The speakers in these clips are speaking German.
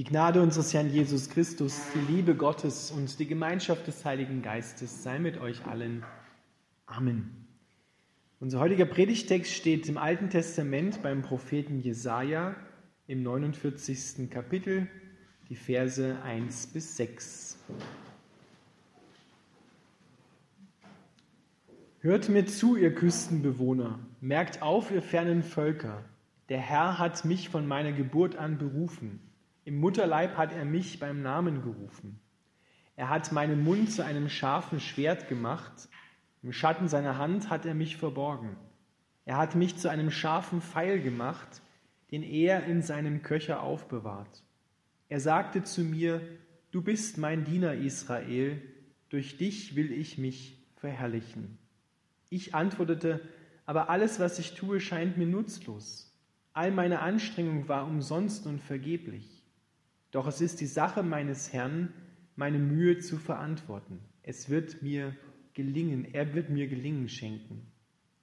Die Gnade unseres Herrn Jesus Christus, die Liebe Gottes und die Gemeinschaft des Heiligen Geistes sei mit euch allen. Amen. Unser heutiger Predigtext steht im Alten Testament beim Propheten Jesaja im 49. Kapitel, die Verse 1 bis 6. Hört mir zu, ihr Küstenbewohner, merkt auf, ihr fernen Völker. Der Herr hat mich von meiner Geburt an berufen. Im Mutterleib hat er mich beim Namen gerufen. Er hat meinen Mund zu einem scharfen Schwert gemacht. Im Schatten seiner Hand hat er mich verborgen. Er hat mich zu einem scharfen Pfeil gemacht, den er in seinem Köcher aufbewahrt. Er sagte zu mir, Du bist mein Diener Israel, durch dich will ich mich verherrlichen. Ich antwortete, aber alles, was ich tue, scheint mir nutzlos. All meine Anstrengung war umsonst und vergeblich. Doch es ist die Sache meines Herrn, meine Mühe zu verantworten. Es wird mir gelingen, er wird mir gelingen schenken.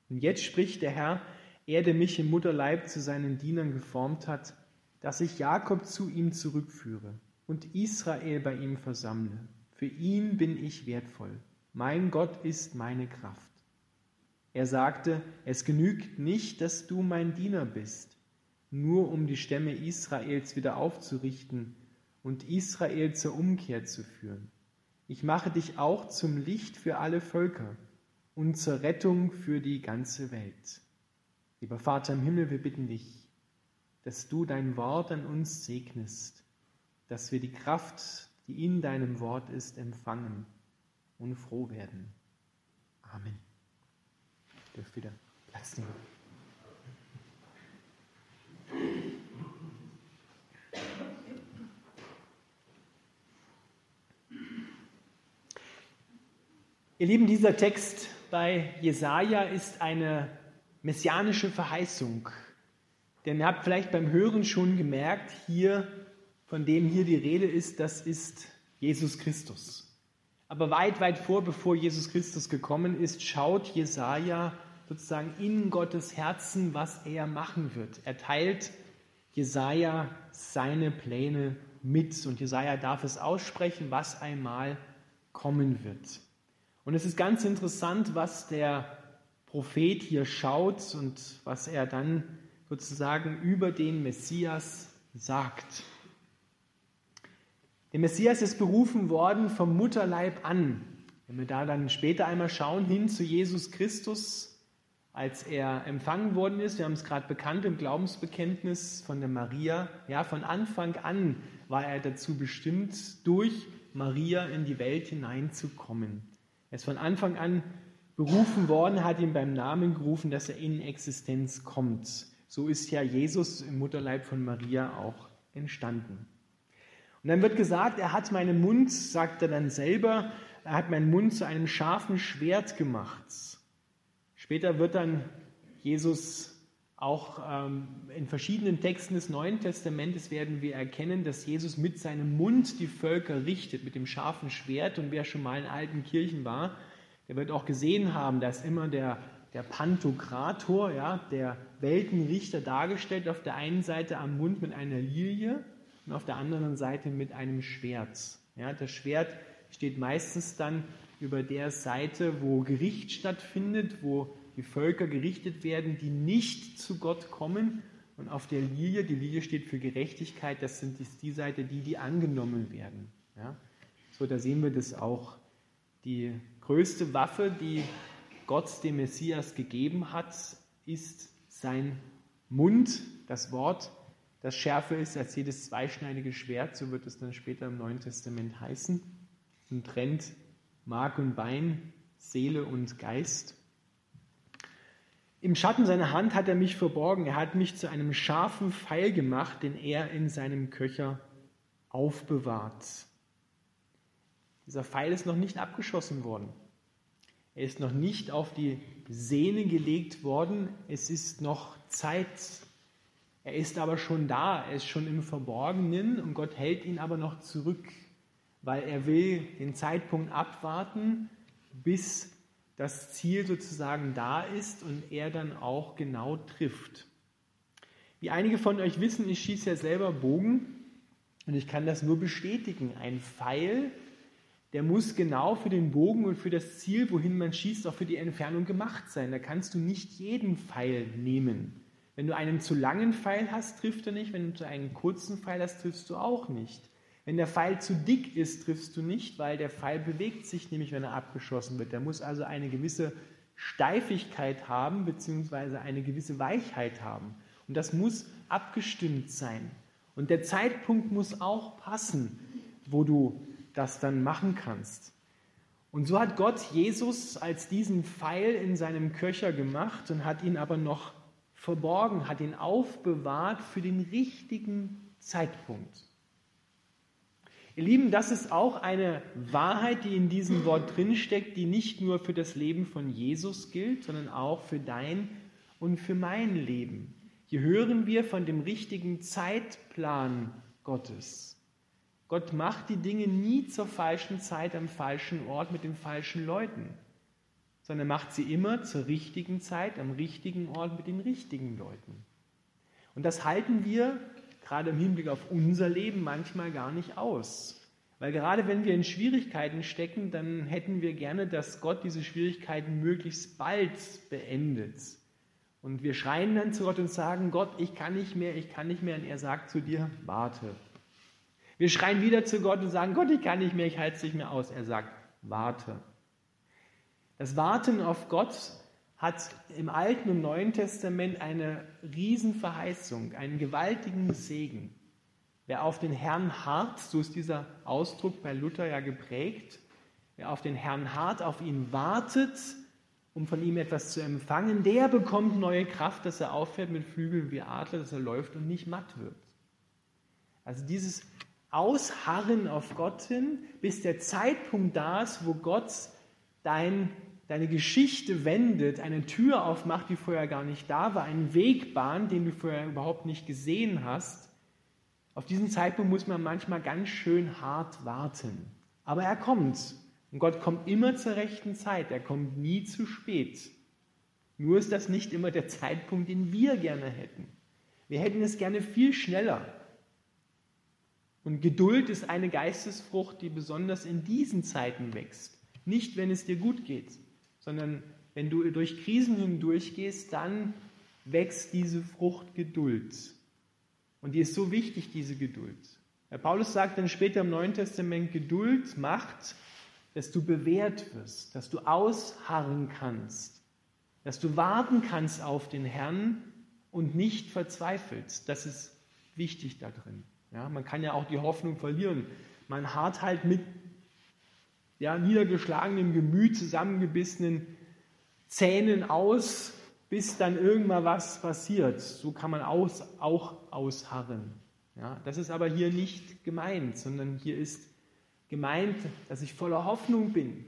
Und jetzt spricht der Herr, er, der mich im Mutterleib zu seinen Dienern geformt hat, dass ich Jakob zu ihm zurückführe und Israel bei ihm versammle. Für ihn bin ich wertvoll. Mein Gott ist meine Kraft. Er sagte, es genügt nicht, dass du mein Diener bist, nur um die Stämme Israels wieder aufzurichten und Israel zur Umkehr zu führen. Ich mache dich auch zum Licht für alle Völker und zur Rettung für die ganze Welt. Lieber Vater im Himmel, wir bitten dich, dass du dein Wort an uns segnest, dass wir die Kraft, die in deinem Wort ist, empfangen und froh werden. Amen dürft wieder Platz nehmen. Ihr Lieben, dieser Text bei Jesaja ist eine messianische Verheißung. Denn ihr habt vielleicht beim Hören schon gemerkt, hier, von dem hier die Rede ist, das ist Jesus Christus. Aber weit, weit vor, bevor Jesus Christus gekommen ist, schaut Jesaja sozusagen in Gottes Herzen, was er machen wird. Er teilt Jesaja seine Pläne mit und Jesaja darf es aussprechen, was einmal kommen wird. Und es ist ganz interessant, was der Prophet hier schaut und was er dann sozusagen über den Messias sagt. Der Messias ist berufen worden vom Mutterleib an. Wenn wir da dann später einmal schauen, hin zu Jesus Christus, als er empfangen worden ist. Wir haben es gerade bekannt im Glaubensbekenntnis von der Maria. Ja, von Anfang an war er dazu bestimmt, durch Maria in die Welt hineinzukommen. Er ist von Anfang an berufen worden, hat ihn beim Namen gerufen, dass er in Existenz kommt. So ist ja Jesus im Mutterleib von Maria auch entstanden. Und dann wird gesagt, er hat meinen Mund, sagt er dann selber, er hat meinen Mund zu einem scharfen Schwert gemacht. Später wird dann Jesus auch ähm, in verschiedenen Texten des Neuen Testamentes werden wir erkennen, dass Jesus mit seinem Mund die Völker richtet, mit dem scharfen Schwert. Und wer schon mal in alten Kirchen war, der wird auch gesehen haben, dass immer der, der Pantokrator, ja, der Weltenrichter dargestellt, auf der einen Seite am Mund mit einer Lilie und auf der anderen Seite mit einem Schwert. Ja, das Schwert steht meistens dann über der Seite, wo Gericht stattfindet, wo die Völker gerichtet werden, die nicht zu Gott kommen. Und auf der Lilie, die Lilie steht für Gerechtigkeit, das sind die Seite, die, die angenommen werden. Ja? So, da sehen wir das auch. Die größte Waffe, die Gott dem Messias gegeben hat, ist sein Mund, das Wort, das schärfer ist als jedes zweischneidige Schwert, so wird es dann später im Neuen Testament heißen, und trennt Mark und Bein, Seele und Geist. Im Schatten seiner Hand hat er mich verborgen. Er hat mich zu einem scharfen Pfeil gemacht, den er in seinem Köcher aufbewahrt. Dieser Pfeil ist noch nicht abgeschossen worden. Er ist noch nicht auf die Sehne gelegt worden. Es ist noch Zeit. Er ist aber schon da. Er ist schon im Verborgenen und Gott hält ihn aber noch zurück weil er will den Zeitpunkt abwarten, bis das Ziel sozusagen da ist und er dann auch genau trifft. Wie einige von euch wissen, ich schieße ja selber Bogen Und ich kann das nur bestätigen. Ein Pfeil, der muss genau für den Bogen und für das Ziel, wohin man schießt, auch für die Entfernung gemacht sein. Da kannst du nicht jeden Pfeil nehmen. Wenn du einen zu langen Pfeil hast, trifft er nicht. Wenn du einen kurzen Pfeil hast, triffst du auch nicht. Wenn der Pfeil zu dick ist, triffst du nicht, weil der Pfeil bewegt sich nämlich, wenn er abgeschossen wird. Der muss also eine gewisse Steifigkeit haben, beziehungsweise eine gewisse Weichheit haben. Und das muss abgestimmt sein. Und der Zeitpunkt muss auch passen, wo du das dann machen kannst. Und so hat Gott Jesus als diesen Pfeil in seinem Köcher gemacht und hat ihn aber noch verborgen, hat ihn aufbewahrt für den richtigen Zeitpunkt. Ihr Lieben, das ist auch eine Wahrheit, die in diesem Wort drinsteckt, die nicht nur für das Leben von Jesus gilt, sondern auch für dein und für mein Leben. Hier hören wir von dem richtigen Zeitplan Gottes. Gott macht die Dinge nie zur falschen Zeit am falschen Ort mit den falschen Leuten, sondern macht sie immer zur richtigen Zeit am richtigen Ort mit den richtigen Leuten. Und das halten wir gerade im Hinblick auf unser Leben manchmal gar nicht aus. Weil gerade wenn wir in Schwierigkeiten stecken, dann hätten wir gerne, dass Gott diese Schwierigkeiten möglichst bald beendet. Und wir schreien dann zu Gott und sagen, Gott, ich kann nicht mehr, ich kann nicht mehr. Und er sagt zu dir, warte. Wir schreien wieder zu Gott und sagen, Gott, ich kann nicht mehr, ich halte es nicht mehr aus. Er sagt, warte. Das Warten auf Gott hat im Alten und Neuen Testament eine Riesenverheißung, einen gewaltigen Segen. Wer auf den Herrn hart, so ist dieser Ausdruck bei Luther ja geprägt, wer auf den Herrn hart, auf ihn wartet, um von ihm etwas zu empfangen, der bekommt neue Kraft, dass er auffährt mit Flügeln wie Adler, dass er läuft und nicht matt wird. Also dieses Ausharren auf Gott hin, bis der Zeitpunkt da ist, wo Gott dein, deine Geschichte wendet, eine Tür aufmacht, die vorher gar nicht da war, einen Weg bahnt, den du vorher überhaupt nicht gesehen hast. Auf diesen Zeitpunkt muss man manchmal ganz schön hart warten. Aber er kommt. Und Gott kommt immer zur rechten Zeit. Er kommt nie zu spät. Nur ist das nicht immer der Zeitpunkt, den wir gerne hätten. Wir hätten es gerne viel schneller. Und Geduld ist eine Geistesfrucht, die besonders in diesen Zeiten wächst. Nicht, wenn es dir gut geht, sondern wenn du durch Krisen hindurchgehst, dann wächst diese Frucht Geduld. Und die ist so wichtig, diese Geduld. Herr Paulus sagt dann später im Neuen Testament, Geduld macht, dass du bewährt wirst, dass du ausharren kannst, dass du warten kannst auf den Herrn und nicht verzweifelst. Das ist wichtig da drin. Ja, man kann ja auch die Hoffnung verlieren. Man hart halt mit ja, niedergeschlagenem Gemüt, zusammengebissenen Zähnen aus, bis dann irgendwann was passiert. So kann man aus, auch ausharren. Ja, das ist aber hier nicht gemeint, sondern hier ist gemeint, dass ich voller Hoffnung bin.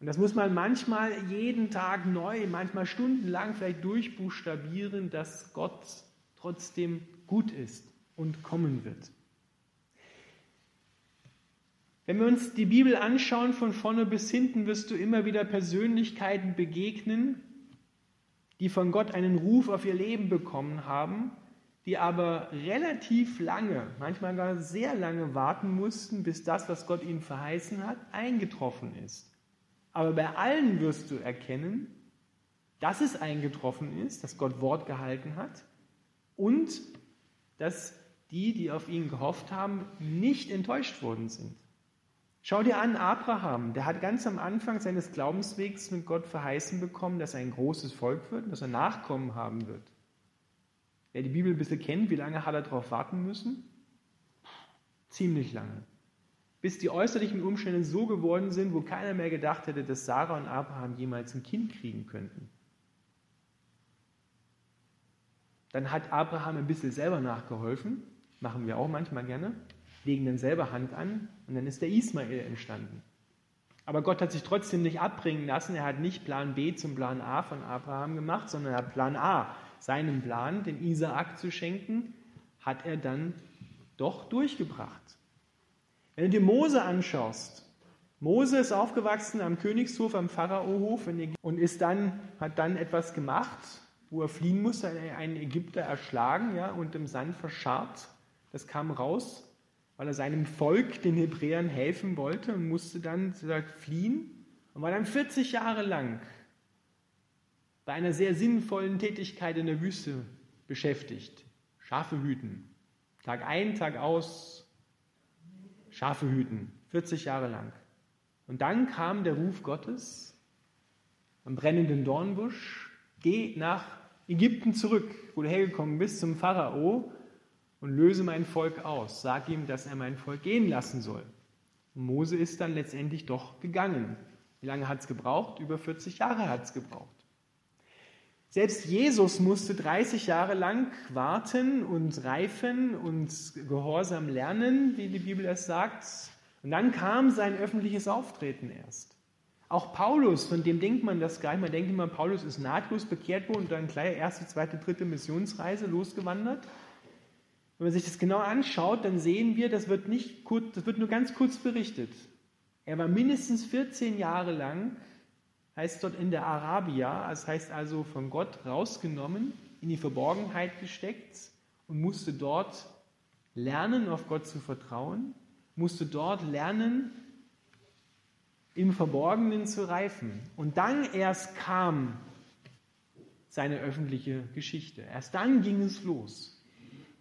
Und das muss man manchmal jeden Tag neu, manchmal stundenlang vielleicht durchbuchstabieren, dass Gott trotzdem gut ist und kommen wird. Wenn wir uns die Bibel anschauen, von vorne bis hinten, wirst du immer wieder Persönlichkeiten begegnen, die von Gott einen Ruf auf ihr Leben bekommen haben, die aber relativ lange, manchmal gar sehr lange warten mussten, bis das, was Gott ihnen verheißen hat, eingetroffen ist. Aber bei allen wirst du erkennen, dass es eingetroffen ist, dass Gott Wort gehalten hat und dass die, die auf ihn gehofft haben, nicht enttäuscht worden sind. Schau dir an, Abraham, der hat ganz am Anfang seines Glaubenswegs mit Gott verheißen bekommen, dass er ein großes Volk wird dass er Nachkommen haben wird. Wer die Bibel ein bisschen kennt, wie lange hat er darauf warten müssen? Ziemlich lange. Bis die äußerlichen Umstände so geworden sind, wo keiner mehr gedacht hätte, dass Sarah und Abraham jemals ein Kind kriegen könnten. Dann hat Abraham ein bisschen selber nachgeholfen Machen wir auch manchmal gerne. Legen dann selber Hand an und dann ist der Ismael entstanden. Aber Gott hat sich trotzdem nicht abbringen lassen. Er hat nicht Plan B zum Plan A von Abraham gemacht, sondern er hat Plan A, seinen Plan, den Isaak zu schenken, hat er dann doch durchgebracht. Wenn du dir Mose anschaust, Mose ist aufgewachsen am Königshof, am Pharaohof und ist dann, hat dann etwas gemacht, wo er fliehen musste, einen Ägypter erschlagen ja, und im Sand verscharrt. Das kam raus. Weil er seinem Volk, den Hebräern, helfen wollte und musste dann gesagt, fliehen und war dann 40 Jahre lang bei einer sehr sinnvollen Tätigkeit in der Wüste beschäftigt. Schafe hüten. Tag ein, Tag aus, Schafe hüten. 40 Jahre lang. Und dann kam der Ruf Gottes am brennenden Dornbusch, geh nach Ägypten zurück, wo du hergekommen bist, zum Pharao und löse mein Volk aus. Sag ihm, dass er mein Volk gehen lassen soll. Und Mose ist dann letztendlich doch gegangen. Wie lange hat es gebraucht? Über 40 Jahre hat es gebraucht. Selbst Jesus musste 30 Jahre lang warten und reifen und gehorsam lernen, wie die Bibel es sagt. Und dann kam sein öffentliches Auftreten erst. Auch Paulus, von dem denkt man das gar nicht. Man denkt immer, Paulus ist nahtlos bekehrt worden und dann gleich erste, zweite, dritte Missionsreise losgewandert. Wenn man sich das genau anschaut, dann sehen wir, das wird, nicht kurz, das wird nur ganz kurz berichtet. Er war mindestens 14 Jahre lang, heißt dort in der Arabia, das heißt also von Gott rausgenommen, in die Verborgenheit gesteckt und musste dort lernen, auf Gott zu vertrauen, musste dort lernen, im Verborgenen zu reifen. Und dann erst kam seine öffentliche Geschichte. Erst dann ging es los.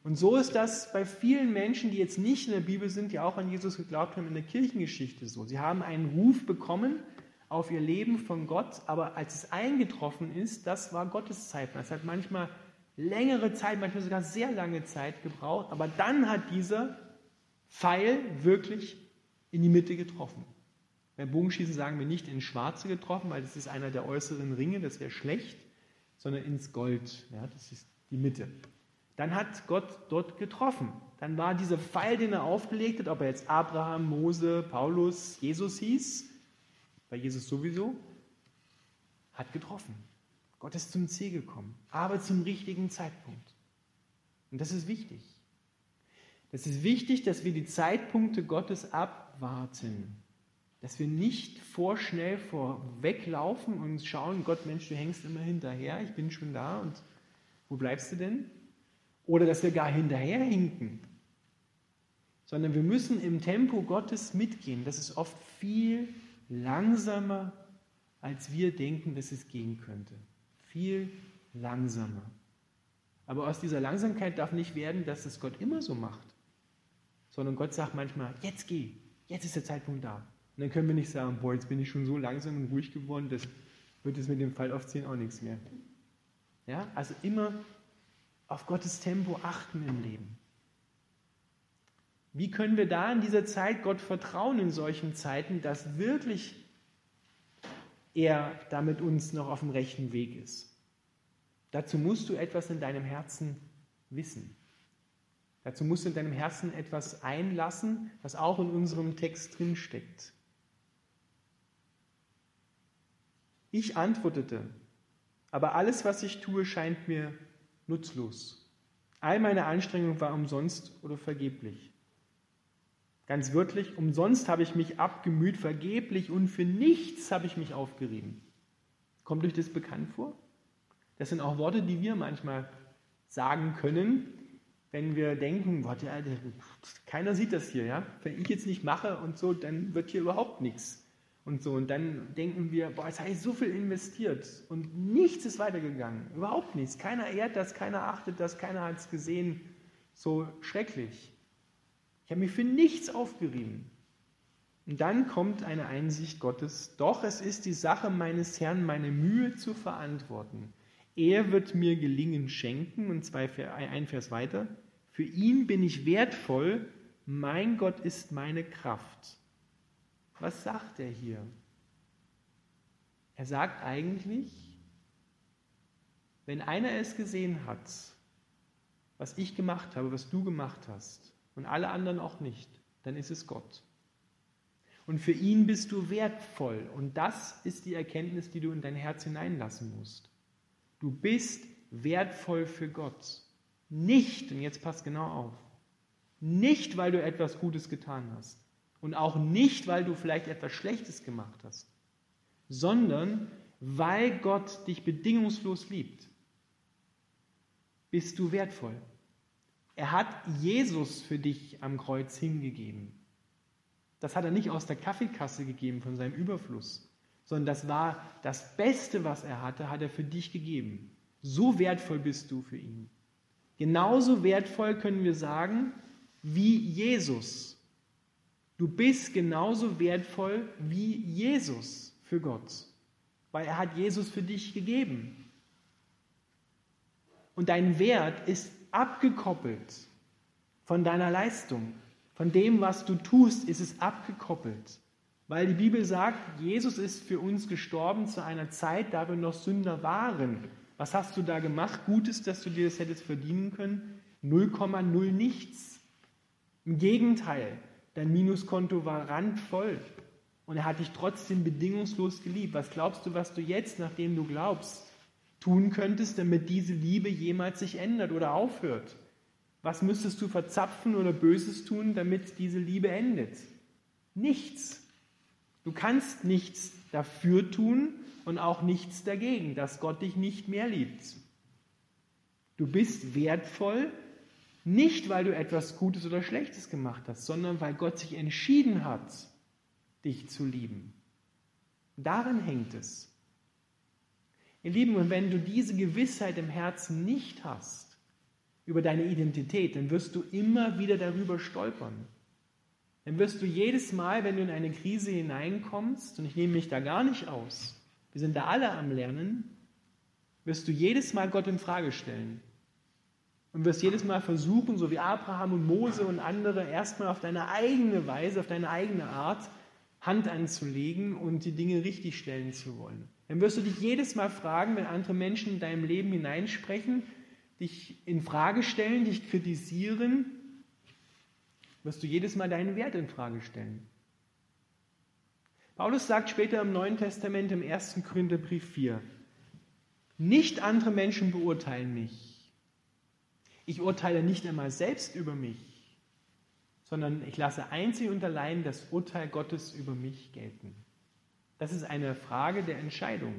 Und so ist das bei vielen Menschen, die jetzt nicht in der Bibel sind, die auch an Jesus geglaubt haben, in der Kirchengeschichte so. Sie haben einen Ruf bekommen auf ihr Leben von Gott, aber als es eingetroffen ist, das war Gottes Zeit. Es hat manchmal längere Zeit, manchmal sogar sehr lange Zeit gebraucht, aber dann hat dieser Pfeil wirklich in die Mitte getroffen. Beim Bogenschießen sagen wir nicht ins Schwarze getroffen, weil das ist einer der äußeren Ringe, das wäre schlecht, sondern ins Gold. Ja, das ist die Mitte. Dann hat Gott dort getroffen. Dann war dieser Pfeil, den er aufgelegt hat, ob er jetzt Abraham, Mose, Paulus, Jesus hieß, bei Jesus sowieso, hat getroffen. Gott ist zum Ziel gekommen, aber zum richtigen Zeitpunkt. Und das ist wichtig. Das ist wichtig, dass wir die Zeitpunkte Gottes abwarten. Dass wir nicht vorschnell vorweglaufen und schauen, Gott, Mensch, du hängst immer hinterher, ich bin schon da und wo bleibst du denn? Oder dass wir gar hinterherhinken, sondern wir müssen im Tempo Gottes mitgehen. Das ist oft viel langsamer, als wir denken, dass es gehen könnte. Viel langsamer. Aber aus dieser Langsamkeit darf nicht werden, dass es Gott immer so macht, sondern Gott sagt manchmal, jetzt geh, jetzt ist der Zeitpunkt da. Und dann können wir nicht sagen, boah, jetzt bin ich schon so langsam und ruhig geworden, das wird es mit dem Fall aufziehen auch nichts mehr. Ja, also immer auf Gottes Tempo achten im Leben. Wie können wir da in dieser Zeit Gott vertrauen in solchen Zeiten, dass wirklich er da mit uns noch auf dem rechten Weg ist? Dazu musst du etwas in deinem Herzen wissen. Dazu musst du in deinem Herzen etwas einlassen, was auch in unserem Text drinsteckt. Ich antwortete, aber alles, was ich tue, scheint mir nutzlos. All meine Anstrengung war umsonst oder vergeblich. Ganz wörtlich, umsonst habe ich mich abgemüht, vergeblich und für nichts habe ich mich aufgerieben. Kommt euch das bekannt vor? Das sind auch Worte, die wir manchmal sagen können, wenn wir denken, boah, der, der, keiner sieht das hier, ja? Wenn ich jetzt nicht mache und so, dann wird hier überhaupt nichts und so. Und dann denken wir, boah, jetzt habe ich so viel investiert und nichts ist weitergegangen. Überhaupt nichts. Keiner ehrt das, keiner achtet das, keiner hat es gesehen. So schrecklich. Ich habe mich für nichts aufgerieben. Und dann kommt eine Einsicht Gottes, doch es ist die Sache meines Herrn, meine Mühe zu verantworten. Er wird mir Gelingen schenken, und zwei, ein Vers weiter, für ihn bin ich wertvoll, mein Gott ist meine Kraft. Was sagt er hier? Er sagt eigentlich, wenn einer es gesehen hat, was ich gemacht habe, was du gemacht hast, und alle anderen auch nicht, dann ist es Gott. Und für ihn bist du wertvoll. Und das ist die Erkenntnis, die du in dein Herz hineinlassen musst. Du bist wertvoll für Gott. Nicht, und jetzt passt genau auf, nicht, weil du etwas Gutes getan hast, und auch nicht, weil du vielleicht etwas Schlechtes gemacht hast, sondern weil Gott dich bedingungslos liebt. Bist du wertvoll. Er hat Jesus für dich am Kreuz hingegeben. Das hat er nicht aus der Kaffeekasse gegeben von seinem Überfluss, sondern das war das Beste, was er hatte, hat er für dich gegeben. So wertvoll bist du für ihn. Genauso wertvoll können wir sagen, wie Jesus. Du bist genauso wertvoll wie Jesus für Gott, weil er hat Jesus für dich gegeben. Und dein Wert ist abgekoppelt von deiner Leistung. Von dem, was du tust, ist es abgekoppelt. Weil die Bibel sagt, Jesus ist für uns gestorben zu einer Zeit, da wir noch Sünder waren. Was hast du da gemacht? Gutes, dass du dir das hättest verdienen können? 0,0 nichts. Im Gegenteil, dein Minuskonto war randvoll und er hat dich trotzdem bedingungslos geliebt. Was glaubst du, was du jetzt, nachdem du glaubst, tun könntest, damit diese Liebe jemals sich ändert oder aufhört? Was müsstest du verzapfen oder Böses tun, damit diese Liebe endet? Nichts. Du kannst nichts dafür tun und auch nichts dagegen, dass Gott dich nicht mehr liebt. Du bist wertvoll, nicht weil du etwas Gutes oder Schlechtes gemacht hast, sondern weil Gott sich entschieden hat, dich zu lieben. Darin hängt es. Ihr Lieben, und wenn du diese Gewissheit im Herzen nicht hast über deine Identität, dann wirst du immer wieder darüber stolpern. Dann wirst du jedes Mal, wenn du in eine Krise hineinkommst, und ich nehme mich da gar nicht aus, wir sind da alle am Lernen, wirst du jedes Mal Gott in Frage stellen. Und wirst jedes Mal versuchen, so wie Abraham und Mose und andere, erstmal auf deine eigene Weise, auf deine eigene Art Hand anzulegen und die Dinge richtigstellen zu wollen. Dann wirst du dich jedes Mal fragen, wenn andere Menschen in deinem Leben hineinsprechen, dich in Frage stellen, dich kritisieren, wirst du jedes Mal deinen Wert in Frage stellen. Paulus sagt später im Neuen Testament im 1. Korintherbrief 4, nicht andere Menschen beurteilen mich. Ich urteile nicht einmal selbst über mich, sondern ich lasse einzig und allein das Urteil Gottes über mich gelten. Das ist eine Frage der Entscheidung,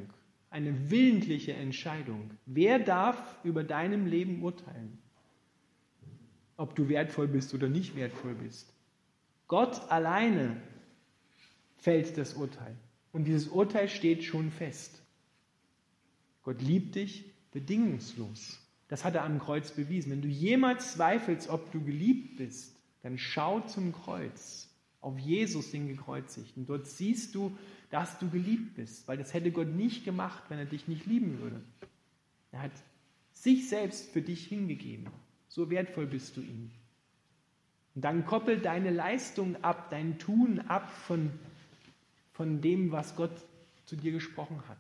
eine willentliche Entscheidung. Wer darf über deinem Leben urteilen? Ob du wertvoll bist oder nicht wertvoll bist. Gott alleine fällt das Urteil. Und dieses Urteil steht schon fest. Gott liebt dich bedingungslos. Das hat er am Kreuz bewiesen. Wenn du jemals zweifelst, ob du geliebt bist, dann schau zum Kreuz, auf Jesus, den Gekreuzigten. Dort siehst du, dass du geliebt bist, weil das hätte Gott nicht gemacht, wenn er dich nicht lieben würde. Er hat sich selbst für dich hingegeben. So wertvoll bist du ihm. Und dann koppel deine Leistung ab, dein Tun ab von, von dem, was Gott zu dir gesprochen hat.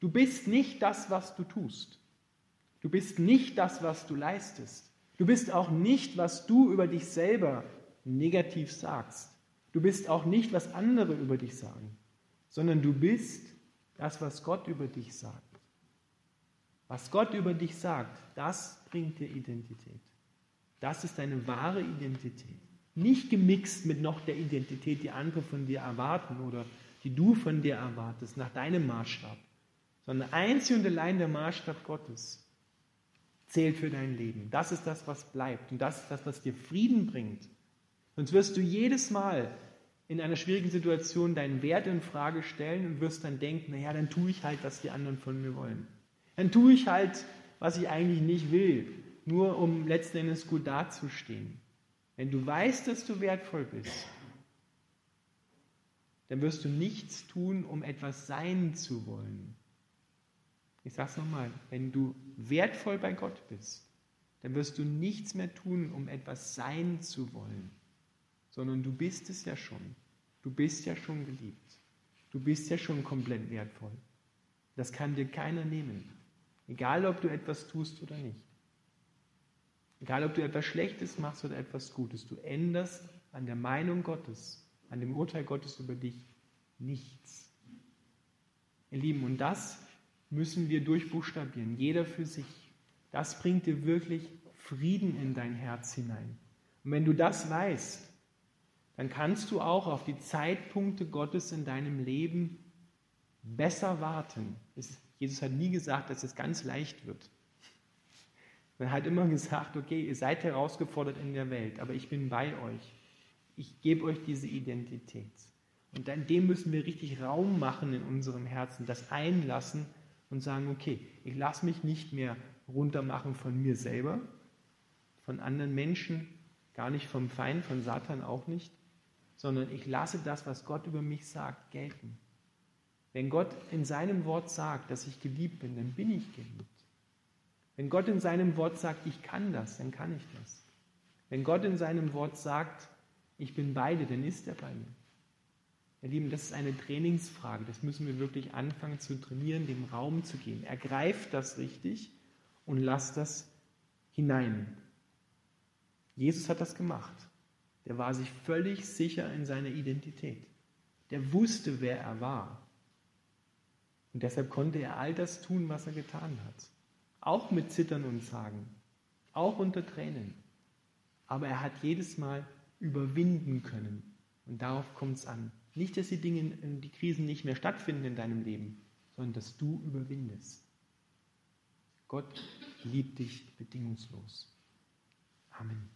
Du bist nicht das, was du tust. Du bist nicht das, was du leistest. Du bist auch nicht, was du über dich selber negativ sagst. Du bist auch nicht, was andere über dich sagen sondern du bist das, was Gott über dich sagt. Was Gott über dich sagt, das bringt dir Identität. Das ist deine wahre Identität. Nicht gemixt mit noch der Identität, die andere von dir erwarten oder die du von dir erwartest, nach deinem Maßstab, sondern einzig und allein der Maßstab Gottes zählt für dein Leben. Das ist das, was bleibt und das ist das, was dir Frieden bringt. Sonst wirst du jedes Mal in einer schwierigen Situation deinen Wert in Frage stellen und wirst dann denken, naja, dann tue ich halt, was die anderen von mir wollen. Dann tue ich halt, was ich eigentlich nicht will, nur um letzten Endes gut dazustehen. Wenn du weißt, dass du wertvoll bist, dann wirst du nichts tun, um etwas sein zu wollen. Ich sage es nochmal, wenn du wertvoll bei Gott bist, dann wirst du nichts mehr tun, um etwas sein zu wollen, sondern du bist es ja schon. Du bist ja schon geliebt. Du bist ja schon komplett wertvoll. Das kann dir keiner nehmen. Egal, ob du etwas tust oder nicht. Egal, ob du etwas Schlechtes machst oder etwas Gutes. Du änderst an der Meinung Gottes, an dem Urteil Gottes über dich nichts. Ihr Lieben, und das müssen wir durchbuchstabieren, jeder für sich. Das bringt dir wirklich Frieden in dein Herz hinein. Und wenn du das weißt, dann kannst du auch auf die Zeitpunkte Gottes in deinem Leben besser warten. Jesus hat nie gesagt, dass es ganz leicht wird. Er hat immer gesagt, okay, ihr seid herausgefordert in der Welt, aber ich bin bei euch. Ich gebe euch diese Identität. Und dann dem müssen wir richtig Raum machen in unserem Herzen, das einlassen und sagen, okay, ich lasse mich nicht mehr runtermachen von mir selber, von anderen Menschen, gar nicht vom Feind, von Satan auch nicht, sondern ich lasse das, was Gott über mich sagt, gelten. Wenn Gott in seinem Wort sagt, dass ich geliebt bin, dann bin ich geliebt. Wenn Gott in seinem Wort sagt, ich kann das, dann kann ich das. Wenn Gott in seinem Wort sagt, ich bin beide, dann ist er bei mir. Ihr Lieben, das ist eine Trainingsfrage. Das müssen wir wirklich anfangen zu trainieren, dem Raum zu geben. Ergreift das richtig und lasst das hinein. Jesus hat das gemacht. Der war sich völlig sicher in seiner Identität. Der wusste, wer er war. Und deshalb konnte er all das tun, was er getan hat. Auch mit Zittern und Zagen. Auch unter Tränen. Aber er hat jedes Mal überwinden können. Und darauf kommt es an. Nicht, dass die Dinge, äh, die Krisen nicht mehr stattfinden in deinem Leben, sondern dass du überwindest. Gott liebt dich bedingungslos. Amen.